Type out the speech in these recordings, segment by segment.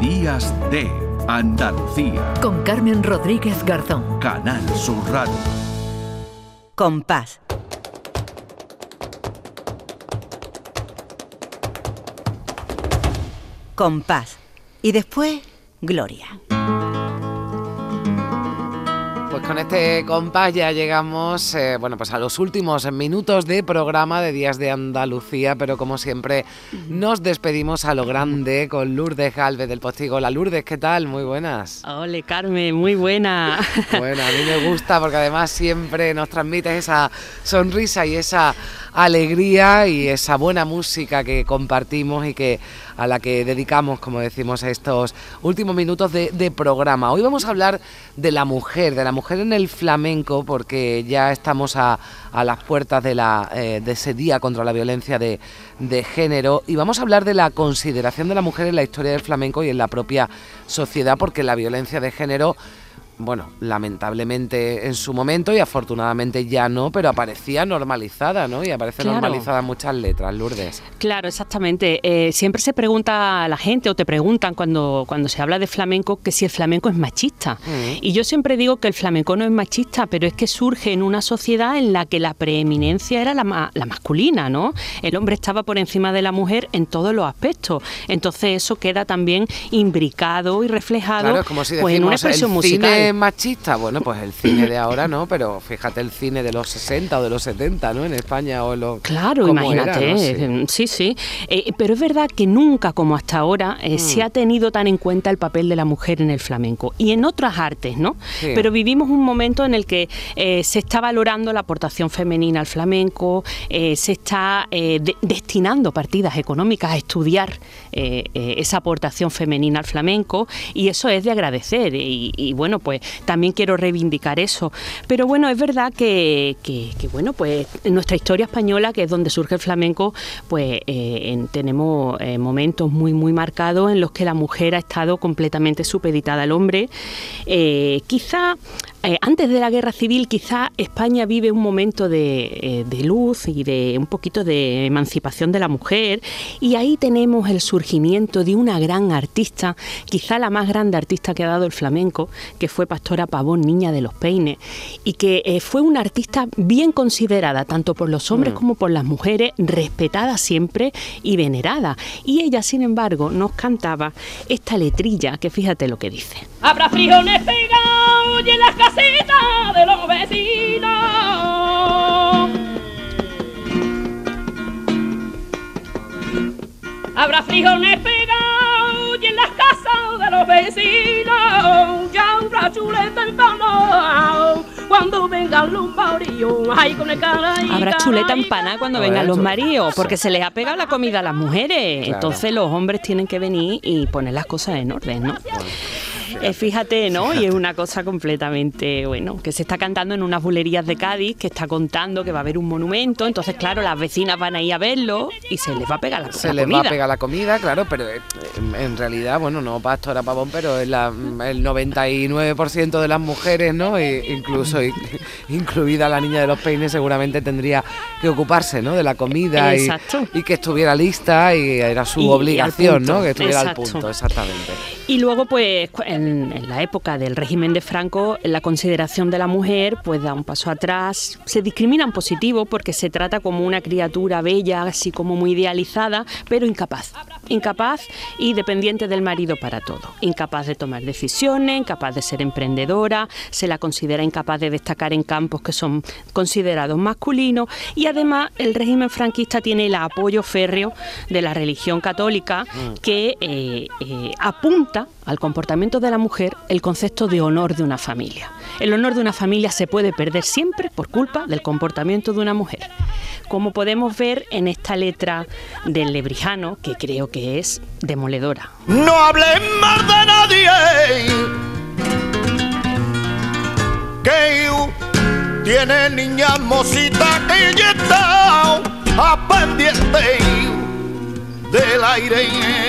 Días de Andalucía. Con Carmen Rodríguez Garzón. Canal Sur Radio. Compás. Compás. Y después, Gloria. Con este compás ya llegamos eh, bueno, pues a los últimos minutos de programa de Días de Andalucía, pero como siempre nos despedimos a lo grande con Lourdes Galvez del Postigo. La Lourdes, ¿qué tal? Muy buenas. Ole, Carmen, muy buena. Bueno, a mí me gusta porque además siempre nos transmites esa sonrisa y esa alegría y esa buena música que compartimos y que a la que dedicamos, como decimos, estos últimos minutos de, programa. Hoy vamos a hablar de la mujer, de la mujer en el flamenco, porque ya estamos a, las puertas de, la, eh, de ese día contra la violencia de, de género y vamos a hablar de la consideración de la mujer en la historia del flamenco y en la propia sociedad, porque la violencia de género bueno, lamentablemente en su momento y afortunadamente ya no, pero aparecía normalizada, ¿no? Y aparece normalizada en muchas letras, Lourdes. Claro, exactamente. Eh, siempre se pregunta a la gente o te preguntan cuando, cuando se habla de flamenco que si el flamenco es machista. Mm. Y yo siempre digo que el flamenco no es machista, pero es que surge en una sociedad en la que la preeminencia era la, la masculina, ¿no? El hombre estaba por encima de la mujer en todos los aspectos. Entonces eso queda también imbricado y reflejado como si pues, en una expresión musical machista? Bueno, pues el cine de ahora no, pero fíjate el cine de los 60 o de los 70, ¿no? En España o en los... Claro, imagínate. Sí, sí. Eh, pero es verdad que nunca como hasta ahora eh, se mm. ha tenido tan en cuenta el papel de la mujer en el flamenco y en otras artes, ¿no? Pero vivimos un momento en el que eh, se está valorando la aportación femenina al flamenco, se está destinando partidas económicas a estudiar esa aportación femenina al flamenco y eso es de agradecer y bueno, pues pues, también quiero reivindicar eso. Pero bueno, es verdad que, bueno, pues en nuestra historia española, que es donde surge el flamenco, pues eh, tenemos eh, momentos muy, muy marcados en los que la mujer ha estado completamente supeditada al hombre. Eh, quizá eh, antes de la guerra civil quizá España vive un momento de, eh, luz y de un poquito de emancipación de la mujer y ahí tenemos el surgimiento de una gran artista, quizá la más grande artista que ha dado el flamenco, que fue Pastora Pavón, niña de los peines, y que eh, fue una artista bien considerada tanto por los hombres mm. como por las mujeres, respetada siempre y venerada. Y ella, sin embargo, nos cantaba esta letrilla que fíjate lo que dice. Habrá frijoles pegados y en las casitas de los vecinos. Habrá frijoles pegados y en las casas de los vecinos. Ya habrá chuleta empanada cuando vengan los maridos. Ay, con el Habrá chuleta empanada cuando vengan los maridos, porque se les ha pegado la comida a las mujeres. Entonces los hombres tienen que venir y poner las cosas en orden, ¿no? Eh, fíjate, ¿no? Y es una cosa completamente, bueno, que se está cantando en unas bulerías de Cádiz, que está contando que va a haber un monumento, entonces, claro, las vecinas van a ir a verlo y se les va a pegar la, comida. Se les va a pegar la comida, claro, pero eh, en realidad, bueno, no Pastora Pavón, pero es la, el 99% de las mujeres, ¿no? E incluso incluida la niña de los peines, seguramente tendría que ocuparse, ¿no? De la comida y, y, que estuviera lista y era su obligación, ¿no? Que estuviera al punto, exactamente. Y luego, pues, en, la época del régimen de Franco, la consideración de la mujer pues da un paso atrás, se discrimina en positivo porque se trata como una criatura bella, así como muy idealizada, pero incapaz, incapaz y dependiente del marido para todo, incapaz de tomar decisiones, incapaz de ser emprendedora, se la considera incapaz de destacar en campos que son considerados masculinos. Y además el régimen franquista tiene el apoyo férreo de la religión católica mm. que eh, eh, apunta al comportamiento de la mujer el concepto de honor de una familia. El honor de una familia se puede perder siempre por culpa del comportamiento de una mujer. Como podemos ver en esta letra del lebrijano, que creo que es demoledora. No hables más de nadie. Que tiene niña mosita que ya del aire.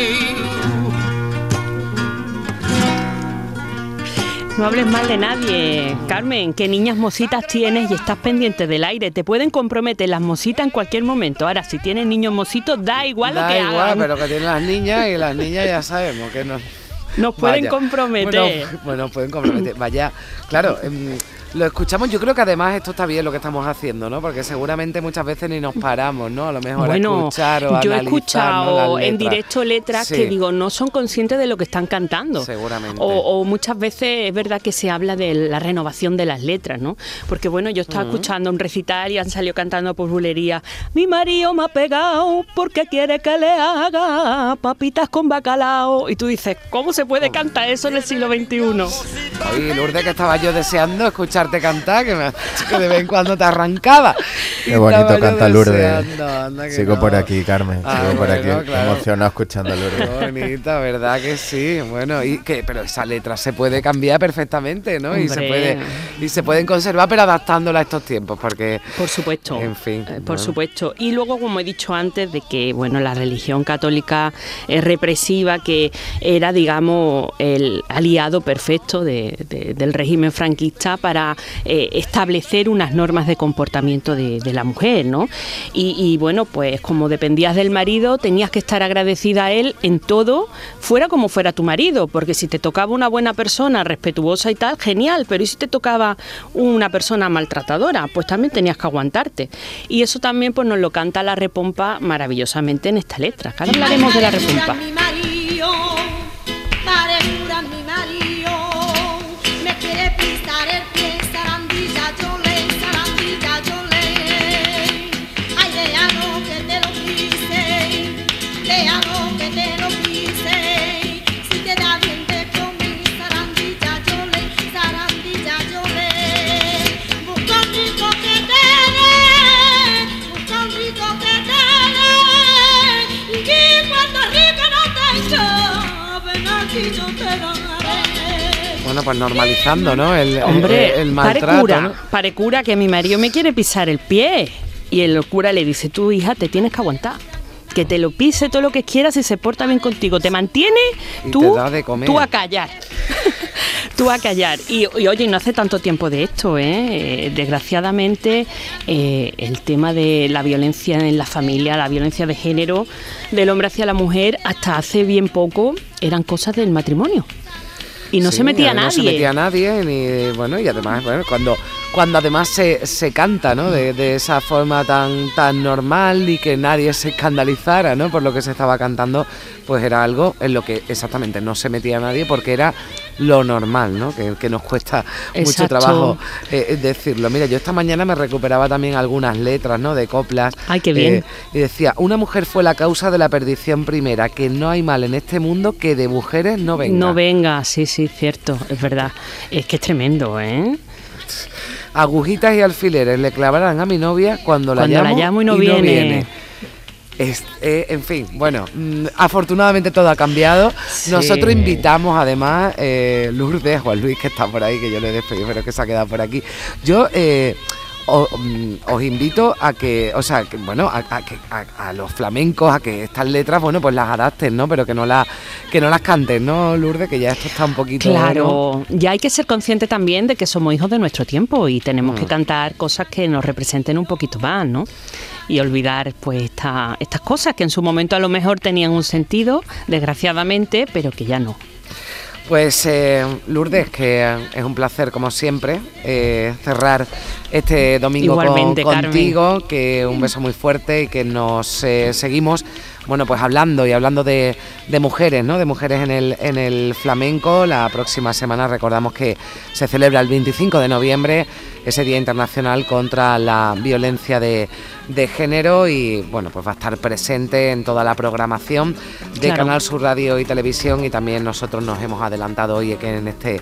No hables mal de nadie, Carmen. ¿Qué niñas mositas tienes y estás pendiente del aire? Te pueden comprometer las mositas en cualquier momento. Ahora, si tienes niños mositos, da igual da lo que igual, pero que tienen las niñas y las niñas ya sabemos que no Nos pueden comprometer. Bueno, pueden comprometer. Vaya, claro. Em, lo escuchamos, yo creo que además esto está bien lo que estamos haciendo, ¿no? Porque seguramente muchas veces ni nos paramos, ¿no? A lo mejor bueno, escuchar o yo he escuchado en directo letras que digo, no son conscientes de lo que están cantando. Seguramente. O, muchas veces es verdad que se habla de la renovación de las letras, ¿no? Porque bueno, yo estaba escuchando un recital y han salido cantando por bulería. Mi marido me ha pegado porque quiere que le haga papitas con bacalao. Y tú dices, ¿cómo se puede cantar eso en el siglo XXI? Oye, Lourdes, que estaba yo deseando escuchar escucharte cantar, que, me, que de vez en cuando te arrancaba. Qué bonito canta Lourdes. Sigo por aquí, Carmen. Ah, Sigo por aquí, emocionado escuchando a Lourdes. Qué bonita, ¿verdad que sí? Bueno, y que, pero esa letra se puede cambiar perfectamente, ¿no? Y se puede y se pueden conservar, pero adaptándola a estos tiempos, porque por supuesto, en fin, eh, por supuesto. Y luego, como he dicho antes, de que bueno, la religión católica es represiva, que era, digamos, el aliado perfecto del régimen franquista para eh, establecer unas normas de comportamiento de, la mujer, ¿no? Y, bueno, pues como dependías del marido, tenías que estar agradecida a él en todo, fuera como fuera tu marido, porque si te tocaba una buena persona, respetuosa y tal, genial, pero ¿y si te tocaba una persona maltratadora? Pues también tenías que aguantarte. Y eso también pues nos lo canta la repompa maravillosamente en esta letra. Ahora hablaremos de la repompa. Bueno, pues normalizando, ¿no? El, Hombre, el, maltrato. Pare cura, que mi marido me quiere pisar el pie. Y el cura le dice, tú hija, te tienes que aguantar. Que te lo pise todo lo que quieras y se porta bien contigo. Te mantiene, tú, tú a callar. tú a callar. Y, oye, no hace tanto tiempo de esto, ¿eh? eh desgraciadamente, eh, el tema de la violencia en la familia, la violencia de género del hombre hacia la mujer, hasta hace bien poco eran cosas del matrimonio y no se metía nadie. No se metía nadie, ni, bueno, y además, bueno, cuando, cuando además se, se canta, ¿no? De, de, esa forma tan, tan normal y que nadie se escandalizara, ¿no? Por lo que se estaba cantando, pues era algo en lo que exactamente no se metía nadie porque era lo normal, ¿no? Que, nos cuesta mucho trabajo eh, eh, decirlo. Mira, yo esta mañana me recuperaba también algunas letras, ¿no? De coplas. Ay, qué bien. Eh, y decía, una mujer fue la causa de la perdición primera, que no hay mal en este mundo que de mujeres no venga. No venga, sí, sí, cierto, es verdad. Es que es tremendo, ¿eh? Agujitas y alfileres le clavarán a mi novia cuando la, llamo, y no viene. Eh, en fin, bueno, mm, afortunadamente todo ha cambiado. Nosotros invitamos además, eh, Lourdes, Juan Luis, que está por ahí, que yo le he despedido, pero que se ha quedado por aquí. Yo eh, mm, os, invito a que, o sea, que, bueno, a, a, los flamencos, a que estas letras, bueno, pues las adapten, ¿no? Pero que no, las que no las canten, ¿no, Lourdes? Que ya esto está un poquito... Claro, ya hay que ser consciente también de que somos hijos de nuestro tiempo y tenemos que mm. cantar cosas que nos representen un poquito más, ¿no? Y olvidar pues estas cosas que en su momento a lo mejor tenían un sentido, desgraciadamente, pero que ya no. Pues eh, Lourdes, que es un placer como siempre eh, cerrar este domingo contigo, que un beso muy fuerte y que nos eh, seguimos bueno, pues hablando y hablando de, mujeres, ¿no? De mujeres en el, en el flamenco. La próxima semana recordamos que se celebra el 25 de noviembre ese Día Internacional contra la Violencia de, Género y bueno, pues va a estar presente en toda la programación de Canal Sur Radio y Televisión y también nosotros nos hemos adelantado hoy que en este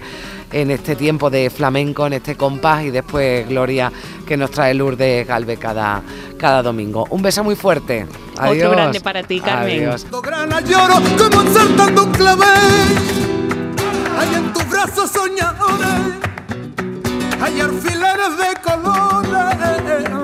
en este tiempo de flamenco, en este compás y después Gloria que nos trae Lourdes Galve cada, cada domingo. Un beso muy fuerte. Adiós. Otro grande para ti, Carmen. Adiós. lloro como saltando un clavel. Hay en tus brazos soñadores, hay alfileres de colores.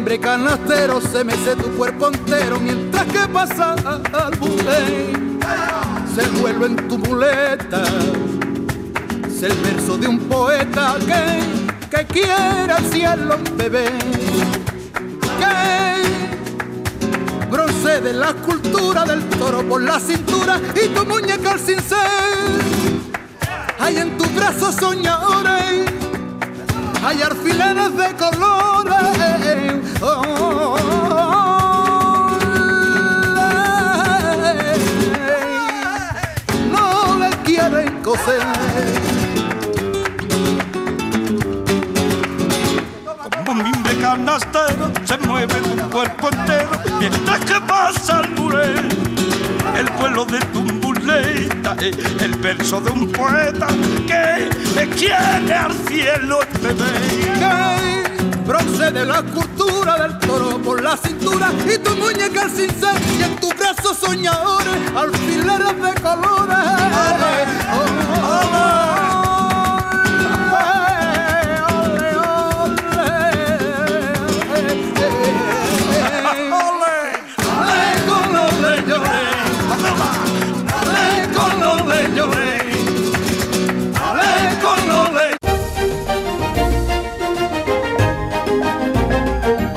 Como mimbre canastero se mece tu cuerpo entero mientras que pasa al bulé. Se vuelve en tu muleta es el verso de un poeta que, que quiere al cielo bebé. Que procede la escultura del toro por la cintura y tu muñeca al cincel. Hay en tus brazos soñadores, hay alfileres de colores. Oh, poeta que me quiere al cielo el bebé procede la cultura del toro por la cintura y tu muñeca al cincel y en tus brazos soñadores alfileres de colores.